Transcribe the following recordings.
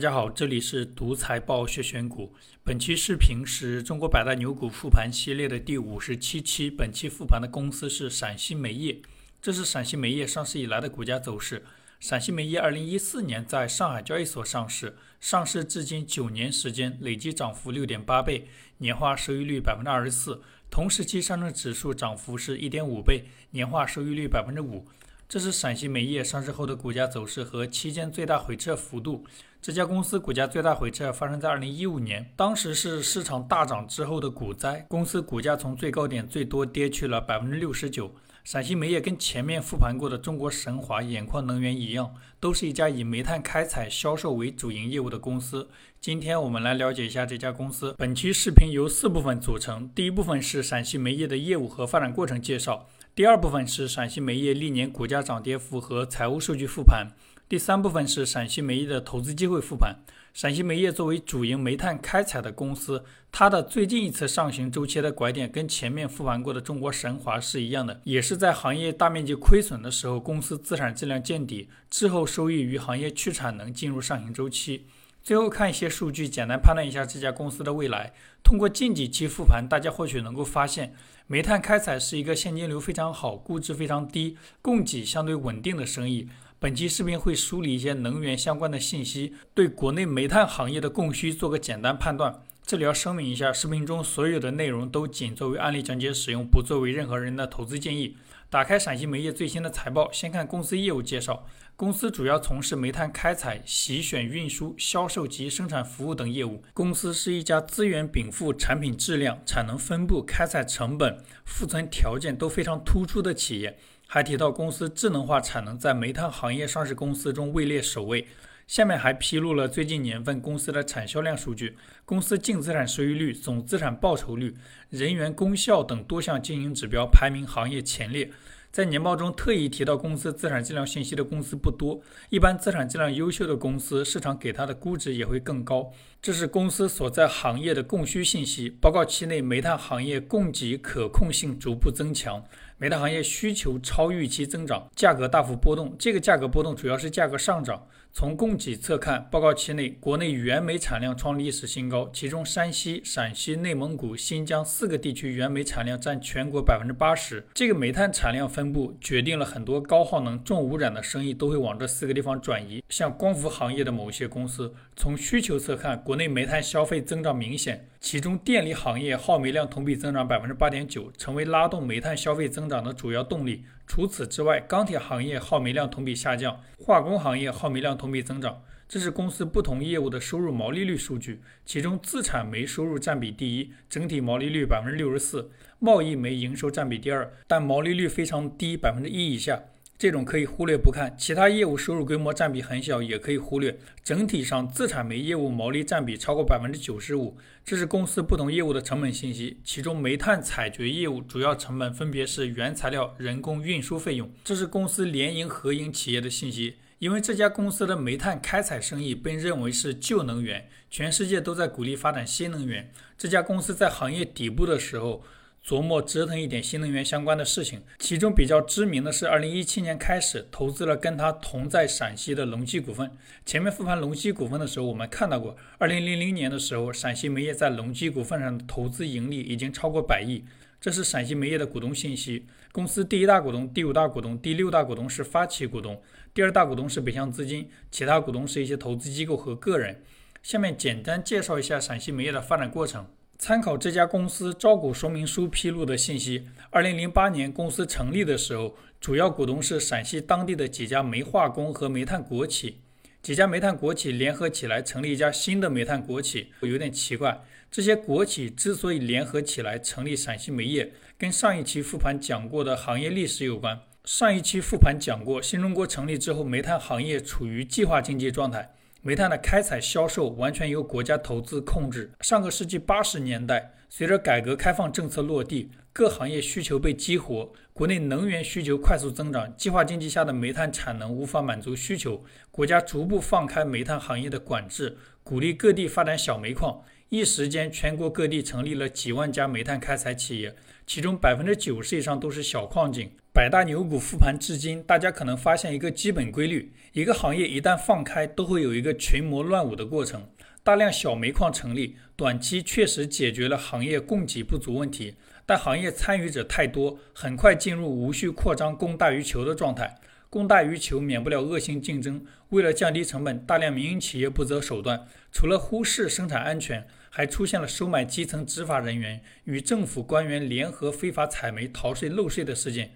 大家好，这里是独财报学选股。本期视频是中国百大牛股复盘系列的第五十七期。本期复盘的公司是陕西煤业，这是陕西煤业上市以来的股价走势。陕西煤业二零一四年在上海交易所上市，上市至今九年时间，累计涨幅六点八倍，年化收益率百分之二十四。同时期上证指数涨幅是一点五倍，年化收益率百分之五。这是陕西煤业上市后的股价走势和期间最大回撤幅度。这家公司股价最大回撤发生在二零一五年，当时是市场大涨之后的股灾，公司股价从最高点最多跌去了百分之六十九。陕西煤业跟前面复盘过的中国神华眼矿能源一样，都是一家以煤炭开采销售为主营业务的公司。今天我们来了解一下这家公司。本期视频由四部分组成，第一部分是陕西煤业的业务和发展过程介绍。第二部分是陕西煤业历年股价涨跌幅和财务数据复盘，第三部分是陕西煤业的投资机会复盘。陕西煤业作为主营煤炭开采的公司，它的最近一次上行周期的拐点跟前面复盘过的中国神华是一样的，也是在行业大面积亏损的时候，公司资产质量见底之后，收益与行业去产能进入上行周期。最后看一些数据，简单判断一下这家公司的未来。通过近几期复盘，大家或许能够发现，煤炭开采是一个现金流非常好、估值非常低、供给相对稳定的生意。本期视频会梳理一些能源相关的信息，对国内煤炭行业的供需做个简单判断。这里要声明一下，视频中所有的内容都仅作为案例讲解使用，不作为任何人的投资建议。打开陕西煤业最新的财报，先看公司业务介绍。公司主要从事煤炭开采、洗选、运输、销售及生产服务等业务。公司是一家资源禀赋、产品质量、产能分布、开采成本、库存条件都非常突出的企业。还提到，公司智能化产能在煤炭行业上市公司中位列首位。下面还披露了最近年份公司的产销量数据，公司净资产收益率、总资产报酬率、人员功效等多项经营指标排名行业前列。在年报中特意提到公司资产质量信息的公司不多，一般资产质量优秀的公司，市场给它的估值也会更高。这是公司所在行业的供需信息。报告期内，煤炭行业供给可控性逐步增强。煤炭行业需求超预期增长，价格大幅波动。这个价格波动主要是价格上涨。从供给侧看，报告期内国内原煤产量创历史新高，其中山西、陕西、内蒙古、新疆四个地区原煤产量占全国百分之八十。这个煤炭产量分布决定了很多高耗能、重污染的生意都会往这四个地方转移。像光伏行业的某些公司，从需求侧看，国内煤炭消费增长明显。其中，电力行业耗煤量同比增长百分之八点九，成为拉动煤炭消费增长的主要动力。除此之外，钢铁行业耗煤量同比下降，化工行业耗煤量同比增长。这是公司不同业务的收入毛利率数据，其中自产煤收入占比第一，整体毛利率百分之六十四；贸易煤营收占比第二，但毛利率非常低，百分之一以下。这种可以忽略不看，其他业务收入规模占比很小，也可以忽略。整体上，自产煤业务毛利占比超过百分之九十五。这是公司不同业务的成本信息，其中煤炭采掘业务主要成本分别是原材料、人工、运输费用。这是公司联营合营企业的信息，因为这家公司的煤炭开采生意被认为是旧能源，全世界都在鼓励发展新能源。这家公司在行业底部的时候。琢磨折腾一点新能源相关的事情，其中比较知名的是，二零一七年开始投资了跟他同在陕西的隆基股份。前面复盘隆基股份的时候，我们看到过，二零零零年的时候，陕西煤业在隆基股份上的投资盈利已经超过百亿。这是陕西煤业的股东信息。公司第一大股东、第五大股东、第六大股东是发起股东，第二大股东是北向资金，其他股东是一些投资机构和个人。下面简单介绍一下陕西煤业的发展过程。参考这家公司招股说明书披露的信息，二零零八年公司成立的时候，主要股东是陕西当地的几家煤化工和煤炭国企，几家煤炭国企联合起来成立一家新的煤炭国企，有点奇怪。这些国企之所以联合起来成立陕西煤业，跟上一期复盘讲过的行业历史有关。上一期复盘讲过，新中国成立之后，煤炭行业处于计划经济状态。煤炭的开采销售完全由国家投资控制。上个世纪八十年代，随着改革开放政策落地，各行业需求被激活，国内能源需求快速增长，计划经济下的煤炭产能无法满足需求，国家逐步放开煤炭行业的管制，鼓励各地发展小煤矿。一时间，全国各地成立了几万家煤炭开采企业，其中百分之九十以上都是小矿井。百大牛股复盘至今，大家可能发现一个基本规律：一个行业一旦放开，都会有一个群魔乱舞的过程。大量小煤矿成立，短期确实解决了行业供给不足问题，但行业参与者太多，很快进入无序扩张、供大于求的状态。供大于求，免不了恶性竞争。为了降低成本，大量民营企业不择手段，除了忽视生产安全，还出现了收买基层执法人员与政府官员联合非法采煤、逃税漏税的事件。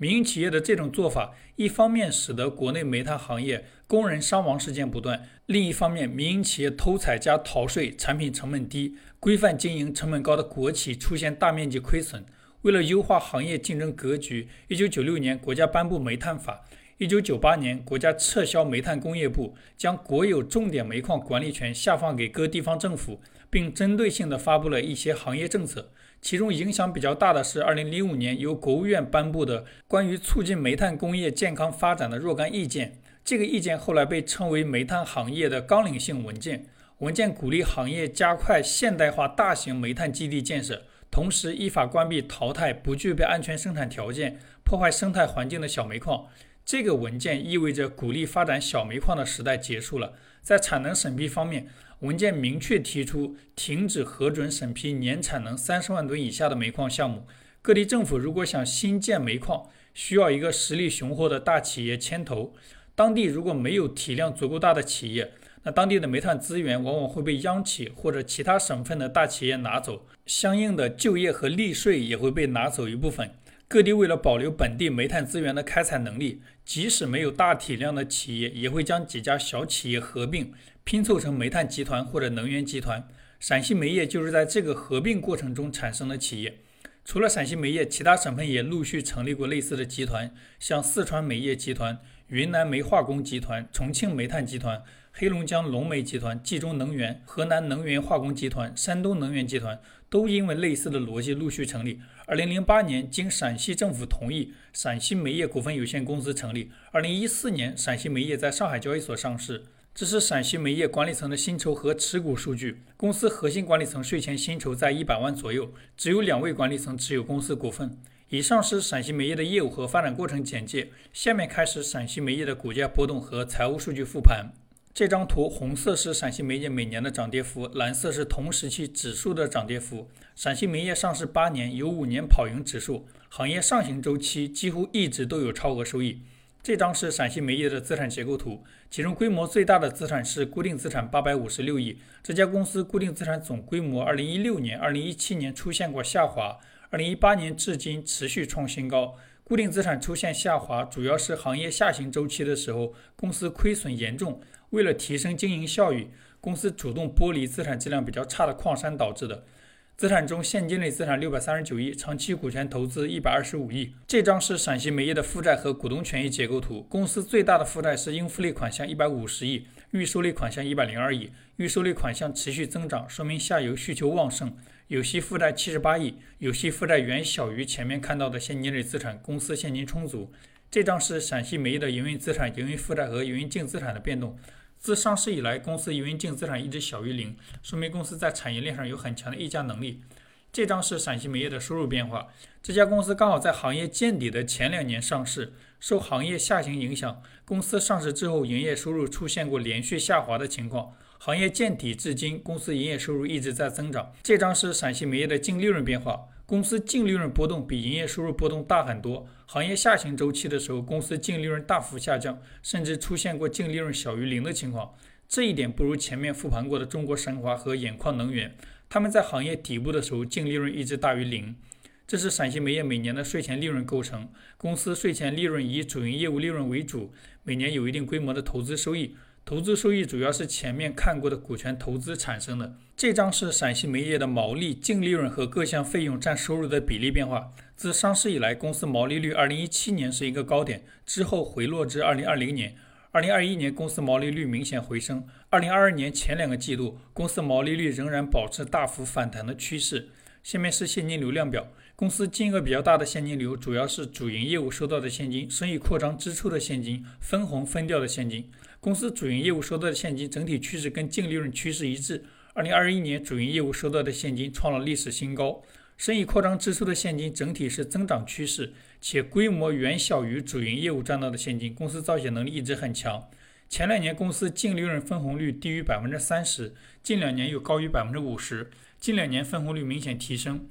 民营企业的这种做法，一方面使得国内煤炭行业工人伤亡事件不断，另一方面，民营企业偷采加逃税、产品成本低、规范经营、成本高的国企出现大面积亏损。为了优化行业竞争格局，一九九六年国家颁布煤炭法。一九九八年，国家撤销煤炭工业部，将国有重点煤矿管理权下放给各地方政府，并针对性地发布了一些行业政策。其中影响比较大的是二零零五年由国务院颁布的关于促进煤炭工业健康发展的若干意见。这个意见后来被称为煤炭行业的纲领性文件。文件鼓励行业加快现代化大型煤炭基地建设，同时依法关闭淘汰不具备安全生产条件、破坏生态环境的小煤矿。这个文件意味着鼓励发展小煤矿的时代结束了。在产能审批方面，文件明确提出停止核准审批年产能三十万吨以下的煤矿项目。各地政府如果想新建煤矿，需要一个实力雄厚的大企业牵头。当地如果没有体量足够大的企业，那当地的煤炭资源往往会被央企或者其他省份的大企业拿走，相应的就业和利税也会被拿走一部分。各地为了保留本地煤炭资源的开采能力，即使没有大体量的企业，也会将几家小企业合并，拼凑成煤炭集团或者能源集团。陕西煤业就是在这个合并过程中产生的企业。除了陕西煤业，其他省份也陆续成立过类似的集团，像四川煤业集团、云南煤化工集团、重庆煤炭集团。黑龙江龙煤集团、冀中能源、河南能源化工集团、山东能源集团都因为类似的逻辑陆续成立。二零零八年，经陕西政府同意，陕西煤业股份有限公司成立。二零一四年，陕西煤业在上海交易所上市。这是陕西煤业管理层的薪酬和持股数据。公司核心管理层税前薪酬在一百万左右，只有两位管理层持有公司股份。以上是陕西煤业的业务和发展过程简介。下面开始陕西煤业的股价波动和财务数据复盘。这张图红色是陕西煤业每年的涨跌幅，蓝色是同时期指数的涨跌幅。陕西煤业上市八年，有五年跑赢指数，行业上行周期几乎一直都有超额收益。这张是陕西煤业的资产结构图，其中规模最大的资产是固定资产八百五十六亿。这家公司固定资产总规模，二零一六年、二零一七年出现过下滑，二零一八年至今持续创新高。固定资产出现下滑，主要是行业下行周期的时候，公司亏损严重。为了提升经营效益，公司主动剥离资产质量比较差的矿山导致的。资产中，现金类资产六百三十九亿，长期股权投资一百二十五亿。这张是陕西煤业的负债和股东权益结构图。公司最大的负债是应付类款项一百五十亿，预收类款项一百零二亿。预收类款项持续增长，说明下游需求旺盛。有息负债七十八亿，有息负债远小于前面看到的现金类资产，公司现金充足。这张是陕西煤业的营运资产、营运负债和营运净资产的变动。自上市以来，公司营运净资产一直小于零，说明公司在产业链上有很强的溢价能力。这张是陕西煤业的收入变化。这家公司刚好在行业见底的前两年上市，受行业下行影响，公司上市之后营业收入出现过连续下滑的情况。行业见底至今，公司营业收入一直在增长。这张是陕西煤业的净利润变化。公司净利润波动比营业收入波动大很多。行业下行周期的时候，公司净利润大幅下降，甚至出现过净利润小于零的情况。这一点不如前面复盘过的中国神华和兖矿能源，他们在行业底部的时候净利润一直大于零。这是陕西煤业每年的税前利润构成。公司税前利润以主营业务利润为主，每年有一定规模的投资收益。投资收益主要是前面看过的股权投资产生的。这张是陕西煤业的毛利、净利润和各项费用占收入的比例变化。自上市以来，公司毛利率2017年是一个高点，之后回落至2020年。2021年公司毛利率明显回升。2022年前两个季度，公司毛利率仍然保持大幅反弹的趋势。下面是现金流量表。公司金额比较大的现金流主要是主营业务收到的现金、生意扩张支出的现金、分红分掉的现金。公司主营业务收到的现金整体趋势跟净利润趋势一致。二零二一年主营业务收到的现金创了历史新高。生意扩张支出的现金整体是增长趋势，且规模远小于主营业务赚到的现金，公司造血能力一直很强。前两年公司净利润分红率低于百分之三十，近两年又高于百分之五十，近两年分红率明显提升。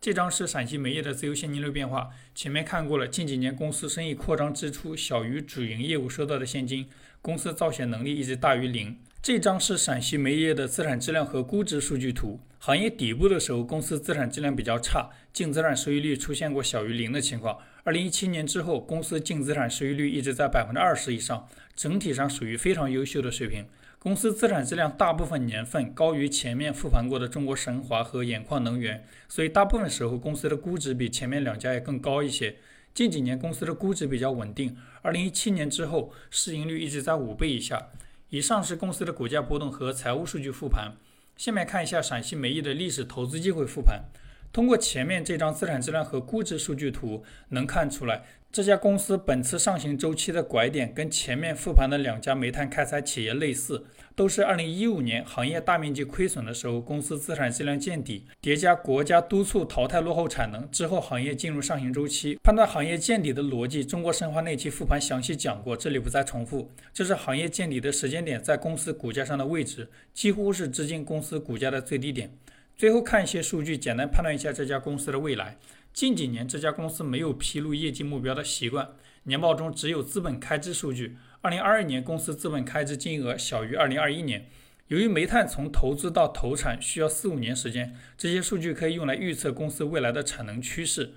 这张是陕西煤业的自由现金流变化，前面看过了，近几年公司生意扩张支出小于主营业务收到的现金，公司造血能力一直大于零。这张是陕西煤业的资产质量和估值数据图。行业底部的时候，公司资产质量比较差，净资产收益率出现过小于零的情况。二零一七年之后，公司净资产收益率一直在百分之二十以上，整体上属于非常优秀的水平。公司资产质量大部分年份高于前面复盘过的中国神华和兖矿能源，所以大部分时候公司的估值比前面两家也更高一些。近几年公司的估值比较稳定，二零一七年之后市盈率一直在五倍以下。以上是公司的股价波动和财务数据复盘。下面看一下陕西煤业的历史投资机会复盘。通过前面这张资产质量和估值数据图，能看出来这家公司本次上行周期的拐点跟前面复盘的两家煤炭开采企业类似，都是2015年行业大面积亏损的时候，公司资产质量见底，叠加国家督促淘汰落后产能之后，行业进入上行周期。判断行业见底的逻辑，中国神华那期复盘详细讲过，这里不再重复。这是行业见底的时间点在公司股价上的位置，几乎是至今公司股价的最低点。最后看一些数据，简单判断一下这家公司的未来。近几年这家公司没有披露业绩目标的习惯，年报中只有资本开支数据。二零二二年公司资本开支金额小于二零二一年。由于煤炭从投资到投产需要四五年时间，这些数据可以用来预测公司未来的产能趋势。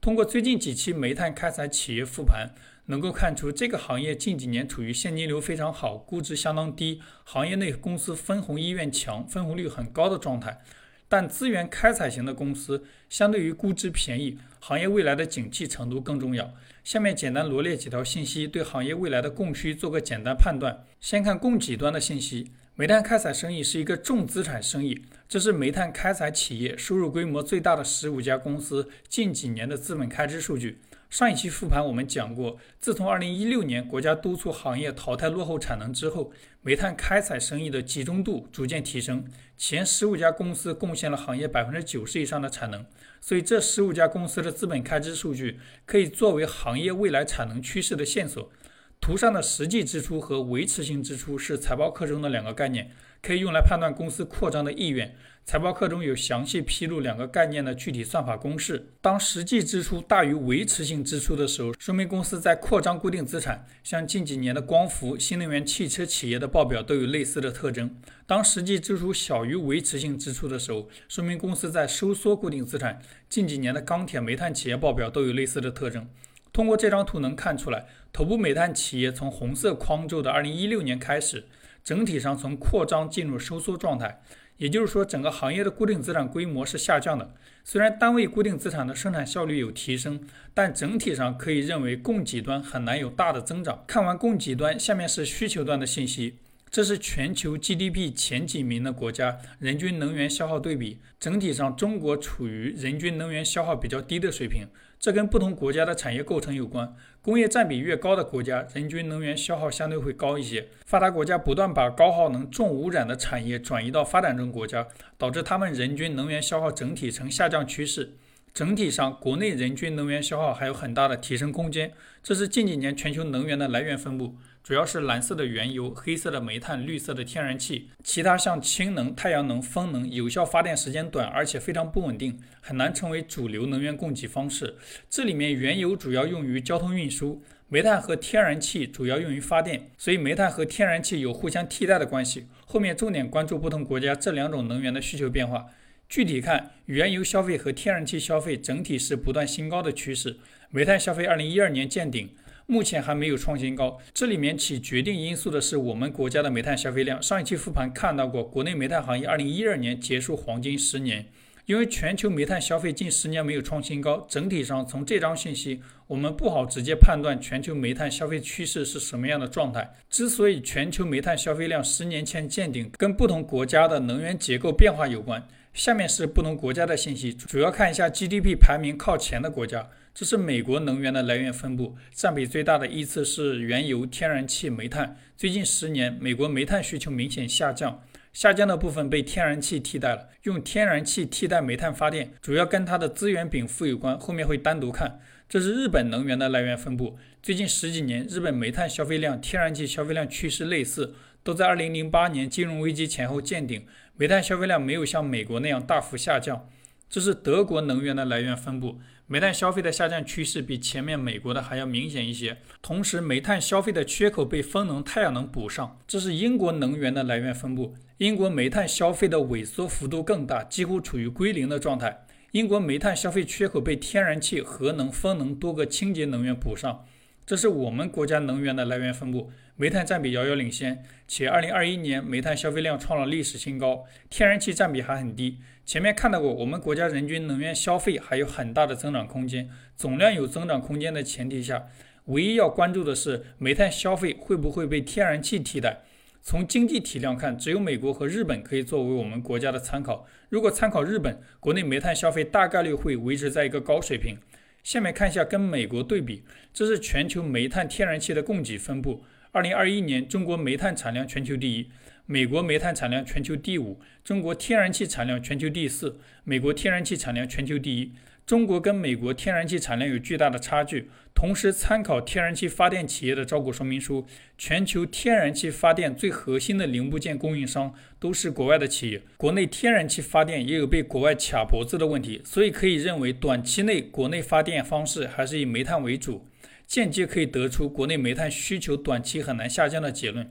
通过最近几期煤炭开采企业复盘，能够看出这个行业近几年处于现金流非常好、估值相当低、行业内公司分红意愿强、分红率很高的状态。但资源开采型的公司相对于估值便宜，行业未来的景气程度更重要。下面简单罗列几条信息，对行业未来的供需做个简单判断。先看供给端的信息，煤炭开采生意是一个重资产生意，这是煤炭开采企业收入规模最大的十五家公司近几年的资本开支数据。上一期复盘我们讲过，自从2016年国家督促行业淘汰落后产能之后，煤炭开采生意的集中度逐渐提升，前十五家公司贡献了行业百分之九十以上的产能，所以这十五家公司的资本开支数据可以作为行业未来产能趋势的线索。图上的实际支出和维持性支出是财报课中的两个概念，可以用来判断公司扩张的意愿。财报课中有详细披露两个概念的具体算法公式。当实际支出大于维持性支出的时候，说明公司在扩张固定资产。像近几年的光伏、新能源汽车企业的报表都有类似的特征。当实际支出小于维持性支出的时候，说明公司在收缩固定资产。近几年的钢铁、煤炭企业报表都有类似的特征。通过这张图能看出来，头部煤炭企业从红色框轴的2016年开始，整体上从扩张进入收缩状态。也就是说，整个行业的固定资产规模是下降的。虽然单位固定资产的生产效率有提升，但整体上可以认为供给端很难有大的增长。看完供给端，下面是需求端的信息。这是全球 GDP 前几名的国家人均能源消耗对比，整体上中国处于人均能源消耗比较低的水平，这跟不同国家的产业构成有关。工业占比越高的国家，人均能源消耗相对会高一些。发达国家不断把高耗能、重污染的产业转移到发展中国家，导致他们人均能源消耗整体呈下降趋势。整体上，国内人均能源消耗还有很大的提升空间。这是近几年全球能源的来源分布。主要是蓝色的原油、黑色的煤炭、绿色的天然气，其他像氢能、太阳能、风能，有效发电时间短，而且非常不稳定，很难成为主流能源供给方式。这里面原油主要用于交通运输，煤炭和天然气主要用于发电，所以煤炭和天然气有互相替代的关系。后面重点关注不同国家这两种能源的需求变化。具体看，原油消费和天然气消费整体是不断新高的趋势，煤炭消费二零一二年见顶。目前还没有创新高，这里面起决定因素的是我们国家的煤炭消费量。上一期复盘看到过，国内煤炭行业二零一二年结束黄金十年，因为全球煤炭消费近十年没有创新高，整体上从这张信息，我们不好直接判断全球煤炭消费趋势是什么样的状态。之所以全球煤炭消费量十年前见顶，跟不同国家的能源结构变化有关。下面是不同国家的信息，主要看一下 GDP 排名靠前的国家。这是美国能源的来源分布，占比最大的依次是原油、天然气、煤炭。最近十年，美国煤炭需求明显下降，下降的部分被天然气替代了。用天然气替代煤炭发电，主要跟它的资源禀赋有关，后面会单独看。这是日本能源的来源分布。最近十几年，日本煤炭消费量、天然气消费量趋势类似，都在2008年金融危机前后见顶。煤炭消费量没有像美国那样大幅下降。这是德国能源的来源分布，煤炭消费的下降趋势比前面美国的还要明显一些。同时，煤炭消费的缺口被风能、太阳能补上。这是英国能源的来源分布，英国煤炭消费的萎缩幅度更大，几乎处于归零的状态。英国煤炭消费缺口被天然气、核能、风能多个清洁能源补上。这是我们国家能源的来源分布，煤炭占比遥遥领先，且2021年煤炭消费量创了历史新高，天然气占比还很低。前面看到过，我们国家人均能源消费还有很大的增长空间，总量有增长空间的前提下，唯一要关注的是煤炭消费会不会被天然气替代。从经济体量看，只有美国和日本可以作为我们国家的参考。如果参考日本，国内煤炭消费大概率会维持在一个高水平。下面看一下跟美国对比，这是全球煤炭、天然气的供给分布。二零二一年，中国煤炭产量全球第一，美国煤炭产量全球第五，中国天然气产量全球第四，美国天然气产量全球第一。中国跟美国天然气产量有巨大的差距。同时，参考天然气发电企业的招股说明书，全球天然气发电最核心的零部件供应商都是国外的企业。国内天然气发电也有被国外卡脖子的问题，所以可以认为，短期内国内发电方式还是以煤炭为主，间接可以得出国内煤炭需求短期很难下降的结论。